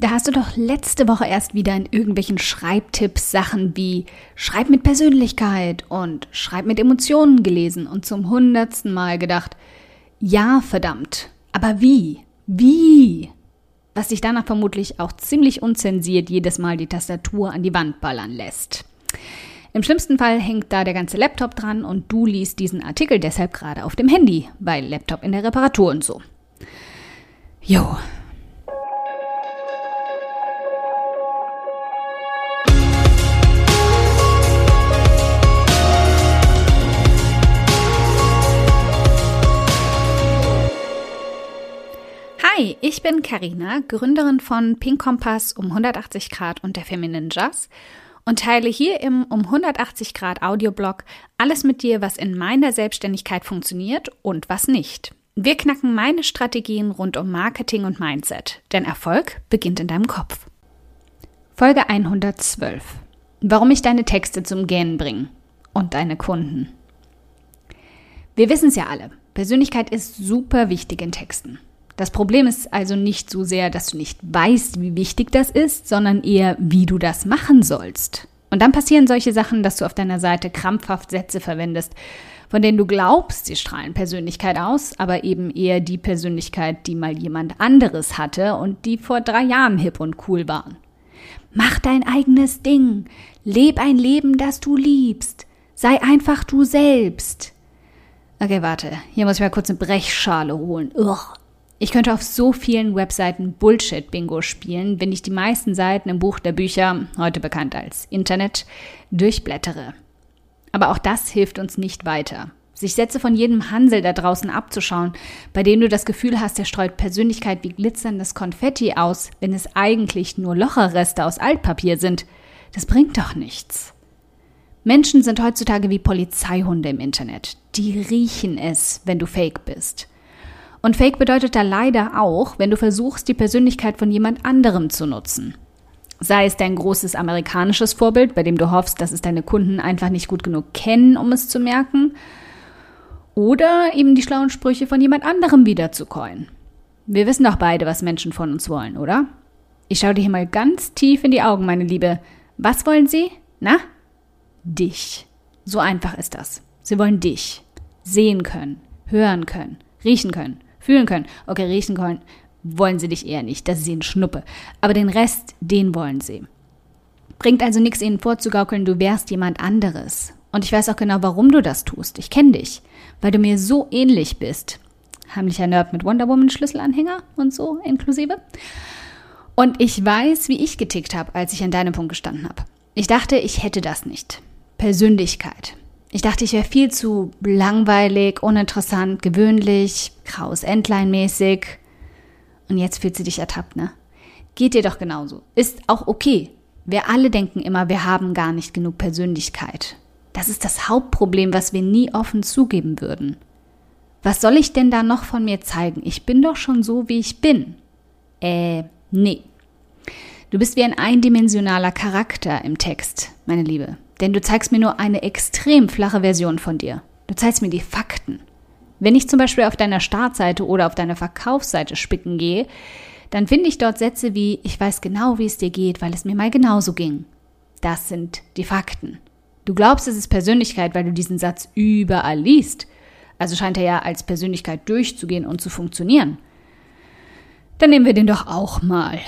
Da hast du doch letzte Woche erst wieder in irgendwelchen Schreibtipps Sachen wie Schreib mit Persönlichkeit und Schreib mit Emotionen gelesen und zum hundertsten Mal gedacht, ja, verdammt, aber wie? Wie? Was dich danach vermutlich auch ziemlich unzensiert jedes Mal die Tastatur an die Wand ballern lässt. Im schlimmsten Fall hängt da der ganze Laptop dran und du liest diesen Artikel deshalb gerade auf dem Handy, weil Laptop in der Reparatur und so. Jo, Hi, ich bin Karina, Gründerin von Pink Kompass um 180 Grad und der Feminine Jazz und teile hier im um 180 Grad Audioblog alles mit dir, was in meiner Selbstständigkeit funktioniert und was nicht. Wir knacken meine Strategien rund um Marketing und Mindset, denn Erfolg beginnt in deinem Kopf. Folge 112. Warum ich deine Texte zum Gähnen bringe und deine Kunden. Wir wissen es ja alle. Persönlichkeit ist super wichtig in Texten. Das Problem ist also nicht so sehr, dass du nicht weißt, wie wichtig das ist, sondern eher, wie du das machen sollst. Und dann passieren solche Sachen, dass du auf deiner Seite krampfhaft Sätze verwendest, von denen du glaubst, sie strahlen Persönlichkeit aus, aber eben eher die Persönlichkeit, die mal jemand anderes hatte und die vor drei Jahren hip und cool waren. Mach dein eigenes Ding. Leb ein Leben, das du liebst. Sei einfach du selbst. Okay, warte. Hier muss ich mal kurz eine Brechschale holen. Ugh. Ich könnte auf so vielen Webseiten Bullshit-Bingo spielen, wenn ich die meisten Seiten im Buch der Bücher, heute bekannt als Internet, durchblättere. Aber auch das hilft uns nicht weiter. Sich Sätze von jedem Hansel da draußen abzuschauen, bei dem du das Gefühl hast, er streut Persönlichkeit wie glitzerndes Konfetti aus, wenn es eigentlich nur Locherreste aus Altpapier sind, das bringt doch nichts. Menschen sind heutzutage wie Polizeihunde im Internet. Die riechen es, wenn du fake bist. Und Fake bedeutet da leider auch, wenn du versuchst, die Persönlichkeit von jemand anderem zu nutzen. Sei es dein großes amerikanisches Vorbild, bei dem du hoffst, dass es deine Kunden einfach nicht gut genug kennen, um es zu merken, oder eben die schlauen Sprüche von jemand anderem wieder zu coin. Wir wissen doch beide, was Menschen von uns wollen, oder? Ich schaue dir hier mal ganz tief in die Augen, meine Liebe. Was wollen sie? Na? Dich. So einfach ist das. Sie wollen dich sehen können, hören können, riechen können fühlen können. Okay, riechen können wollen sie dich eher nicht, das ist ihnen Schnuppe. Aber den Rest, den wollen sie. Bringt also nichts, ihnen vorzugaukeln, du wärst jemand anderes. Und ich weiß auch genau, warum du das tust. Ich kenne dich, weil du mir so ähnlich bist. Heimlicher Nerd mit Wonder Woman Schlüsselanhänger und so inklusive. Und ich weiß, wie ich getickt habe, als ich an deinem Punkt gestanden habe. Ich dachte, ich hätte das nicht. Persönlichkeit. Ich dachte, ich wäre viel zu langweilig, uninteressant, gewöhnlich, kraus Endline-mäßig. Und jetzt fühlt sie dich ertappt, ne? Geht dir doch genauso. Ist auch okay. Wir alle denken immer, wir haben gar nicht genug Persönlichkeit. Das ist das Hauptproblem, was wir nie offen zugeben würden. Was soll ich denn da noch von mir zeigen? Ich bin doch schon so, wie ich bin. Äh, nee. Du bist wie ein eindimensionaler Charakter im Text, meine Liebe. Denn du zeigst mir nur eine extrem flache Version von dir. Du zeigst mir die Fakten. Wenn ich zum Beispiel auf deiner Startseite oder auf deiner Verkaufsseite spicken gehe, dann finde ich dort Sätze wie Ich weiß genau, wie es dir geht, weil es mir mal genauso ging. Das sind die Fakten. Du glaubst, es ist Persönlichkeit, weil du diesen Satz überall liest. Also scheint er ja als Persönlichkeit durchzugehen und zu funktionieren. Dann nehmen wir den doch auch mal.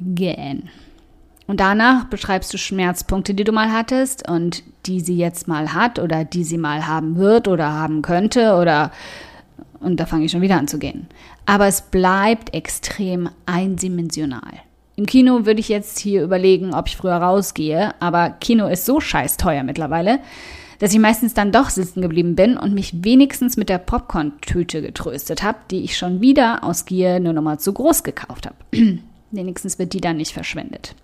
Gähn. Und danach beschreibst du Schmerzpunkte, die du mal hattest und die sie jetzt mal hat oder die sie mal haben wird oder haben könnte oder und da fange ich schon wieder an zu gehen. Aber es bleibt extrem eindimensional. Im Kino würde ich jetzt hier überlegen, ob ich früher rausgehe, aber Kino ist so scheiß teuer mittlerweile, dass ich meistens dann doch sitzen geblieben bin und mich wenigstens mit der Popcorn-Tüte getröstet habe, die ich schon wieder aus Gier nur nochmal zu groß gekauft habe. wenigstens wird die dann nicht verschwendet.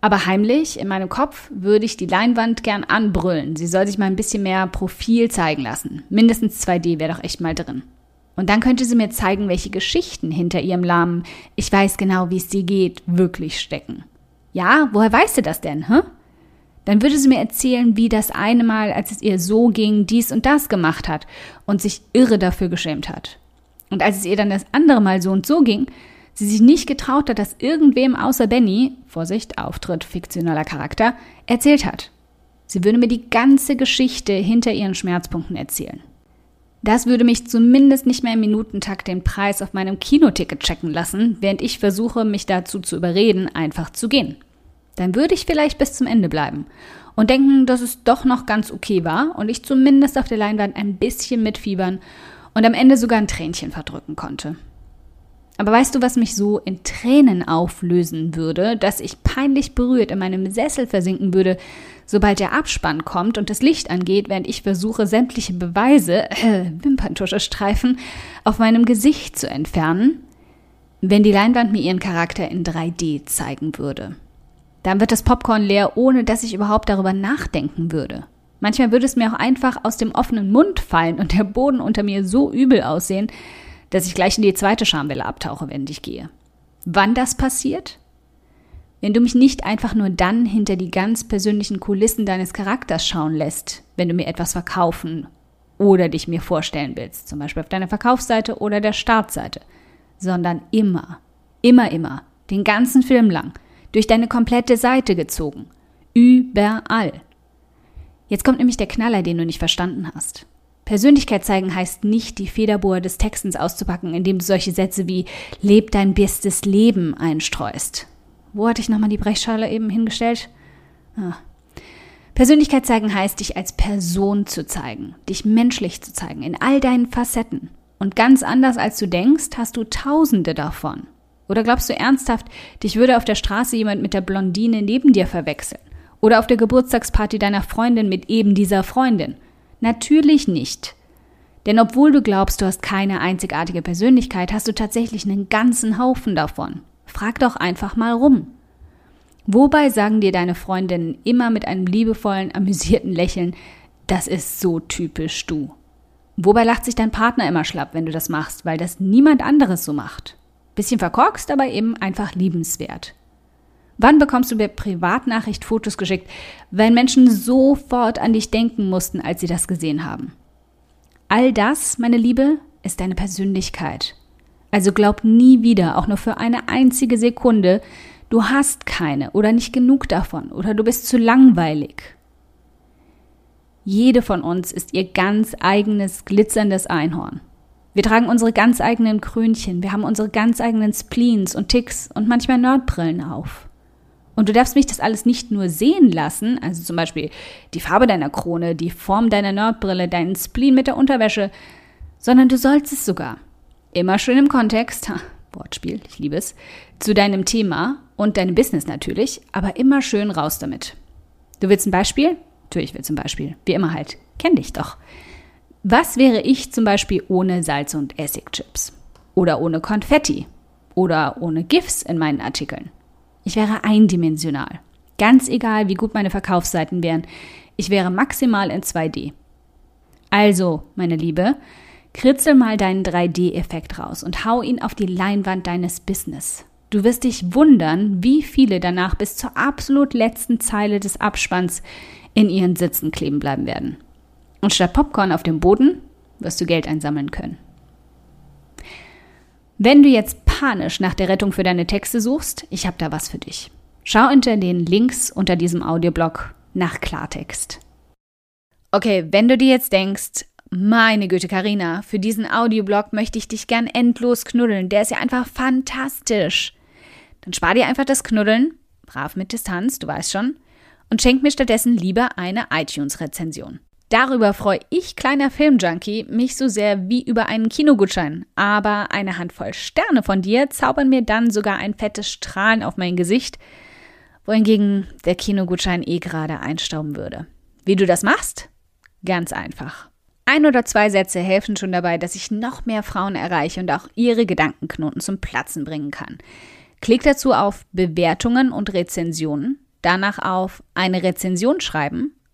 Aber heimlich in meinem Kopf würde ich die Leinwand gern anbrüllen. Sie soll sich mal ein bisschen mehr Profil zeigen lassen. Mindestens 2D wäre doch echt mal drin. Und dann könnte sie mir zeigen, welche Geschichten hinter ihrem lahmen Ich weiß genau, wie es dir geht, wirklich stecken. Ja, woher weißt du das denn, hä? Dann würde sie mir erzählen, wie das eine Mal, als es ihr so ging, dies und das gemacht hat und sich irre dafür geschämt hat. Und als es ihr dann das andere Mal so und so ging, sie sich nicht getraut hat, dass irgendwem außer Benny, Vorsicht, Auftritt fiktionaler Charakter, erzählt hat. Sie würde mir die ganze Geschichte hinter ihren Schmerzpunkten erzählen. Das würde mich zumindest nicht mehr im Minutentakt den Preis auf meinem Kinoticket checken lassen, während ich versuche, mich dazu zu überreden, einfach zu gehen. Dann würde ich vielleicht bis zum Ende bleiben und denken, dass es doch noch ganz okay war und ich zumindest auf der Leinwand ein bisschen mitfiebern und am Ende sogar ein Tränchen verdrücken konnte. Aber weißt du, was mich so in Tränen auflösen würde, dass ich peinlich berührt in meinem Sessel versinken würde, sobald der Abspann kommt und das Licht angeht, während ich versuche, sämtliche Beweise, äh, Wimperntuschestreifen, auf meinem Gesicht zu entfernen, wenn die Leinwand mir ihren Charakter in 3D zeigen würde. Dann wird das Popcorn leer, ohne dass ich überhaupt darüber nachdenken würde. Manchmal würde es mir auch einfach aus dem offenen Mund fallen und der Boden unter mir so übel aussehen, dass ich gleich in die zweite Schamwelle abtauche, wenn ich gehe. Wann das passiert? Wenn du mich nicht einfach nur dann hinter die ganz persönlichen Kulissen deines Charakters schauen lässt, wenn du mir etwas verkaufen oder dich mir vorstellen willst, zum Beispiel auf deiner Verkaufsseite oder der Startseite, sondern immer, immer, immer, den ganzen Film lang, durch deine komplette Seite gezogen, überall. Jetzt kommt nämlich der Knaller, den du nicht verstanden hast. Persönlichkeit zeigen heißt nicht, die Federbohr des Textens auszupacken, indem du solche Sätze wie Leb dein bestes Leben einstreust. Wo hatte ich nochmal die Brechschale eben hingestellt? Ah. Persönlichkeit zeigen heißt, dich als Person zu zeigen, dich menschlich zu zeigen, in all deinen Facetten. Und ganz anders als du denkst, hast du tausende davon. Oder glaubst du ernsthaft, dich würde auf der Straße jemand mit der Blondine neben dir verwechseln? Oder auf der Geburtstagsparty deiner Freundin mit eben dieser Freundin? Natürlich nicht. Denn obwohl du glaubst, du hast keine einzigartige Persönlichkeit, hast du tatsächlich einen ganzen Haufen davon. Frag doch einfach mal rum. Wobei sagen dir deine Freundinnen immer mit einem liebevollen, amüsierten Lächeln, das ist so typisch du. Wobei lacht sich dein Partner immer schlapp, wenn du das machst, weil das niemand anderes so macht. Bisschen verkorkst, aber eben einfach liebenswert. Wann bekommst du per Privatnachricht Fotos geschickt, wenn Menschen sofort an dich denken mussten, als sie das gesehen haben? All das, meine Liebe, ist deine Persönlichkeit. Also glaub nie wieder, auch nur für eine einzige Sekunde, du hast keine oder nicht genug davon oder du bist zu langweilig. Jede von uns ist ihr ganz eigenes glitzerndes Einhorn. Wir tragen unsere ganz eigenen Krönchen, wir haben unsere ganz eigenen Spleens und Ticks und manchmal Nerdbrillen auf. Und du darfst mich das alles nicht nur sehen lassen, also zum Beispiel die Farbe deiner Krone, die Form deiner Nerdbrille, deinen Spleen mit der Unterwäsche, sondern du sollst es sogar. Immer schön im Kontext, ha, Wortspiel, ich liebe es, zu deinem Thema und deinem Business natürlich, aber immer schön raus damit. Du willst ein Beispiel? Natürlich will zum Beispiel. Wie immer halt. Kenn dich doch. Was wäre ich zum Beispiel ohne Salz- und Essigchips? Oder ohne Konfetti? Oder ohne GIFs in meinen Artikeln? Ich wäre eindimensional. Ganz egal, wie gut meine Verkaufsseiten wären. Ich wäre maximal in 2D. Also, meine Liebe, kritzel mal deinen 3D-Effekt raus und hau ihn auf die Leinwand deines Business. Du wirst dich wundern, wie viele danach bis zur absolut letzten Zeile des Abspanns in ihren Sitzen kleben bleiben werden. Und statt Popcorn auf dem Boden wirst du Geld einsammeln können. Wenn du jetzt panisch nach der Rettung für deine Texte suchst, ich habe da was für dich. Schau unter den Links unter diesem Audioblog nach Klartext. Okay, wenn du dir jetzt denkst, meine Güte, Karina, für diesen Audioblog möchte ich dich gern endlos knuddeln, der ist ja einfach fantastisch. Dann spar dir einfach das Knuddeln, brav mit Distanz, du weißt schon, und schenk mir stattdessen lieber eine iTunes-Rezension. Darüber freue ich, kleiner Filmjunkie, mich so sehr wie über einen Kinogutschein. Aber eine Handvoll Sterne von dir zaubern mir dann sogar ein fettes Strahlen auf mein Gesicht, wohingegen der Kinogutschein eh gerade einstauben würde. Wie du das machst? Ganz einfach. Ein oder zwei Sätze helfen schon dabei, dass ich noch mehr Frauen erreiche und auch ihre Gedankenknoten zum Platzen bringen kann. Klick dazu auf Bewertungen und Rezensionen, danach auf eine Rezension schreiben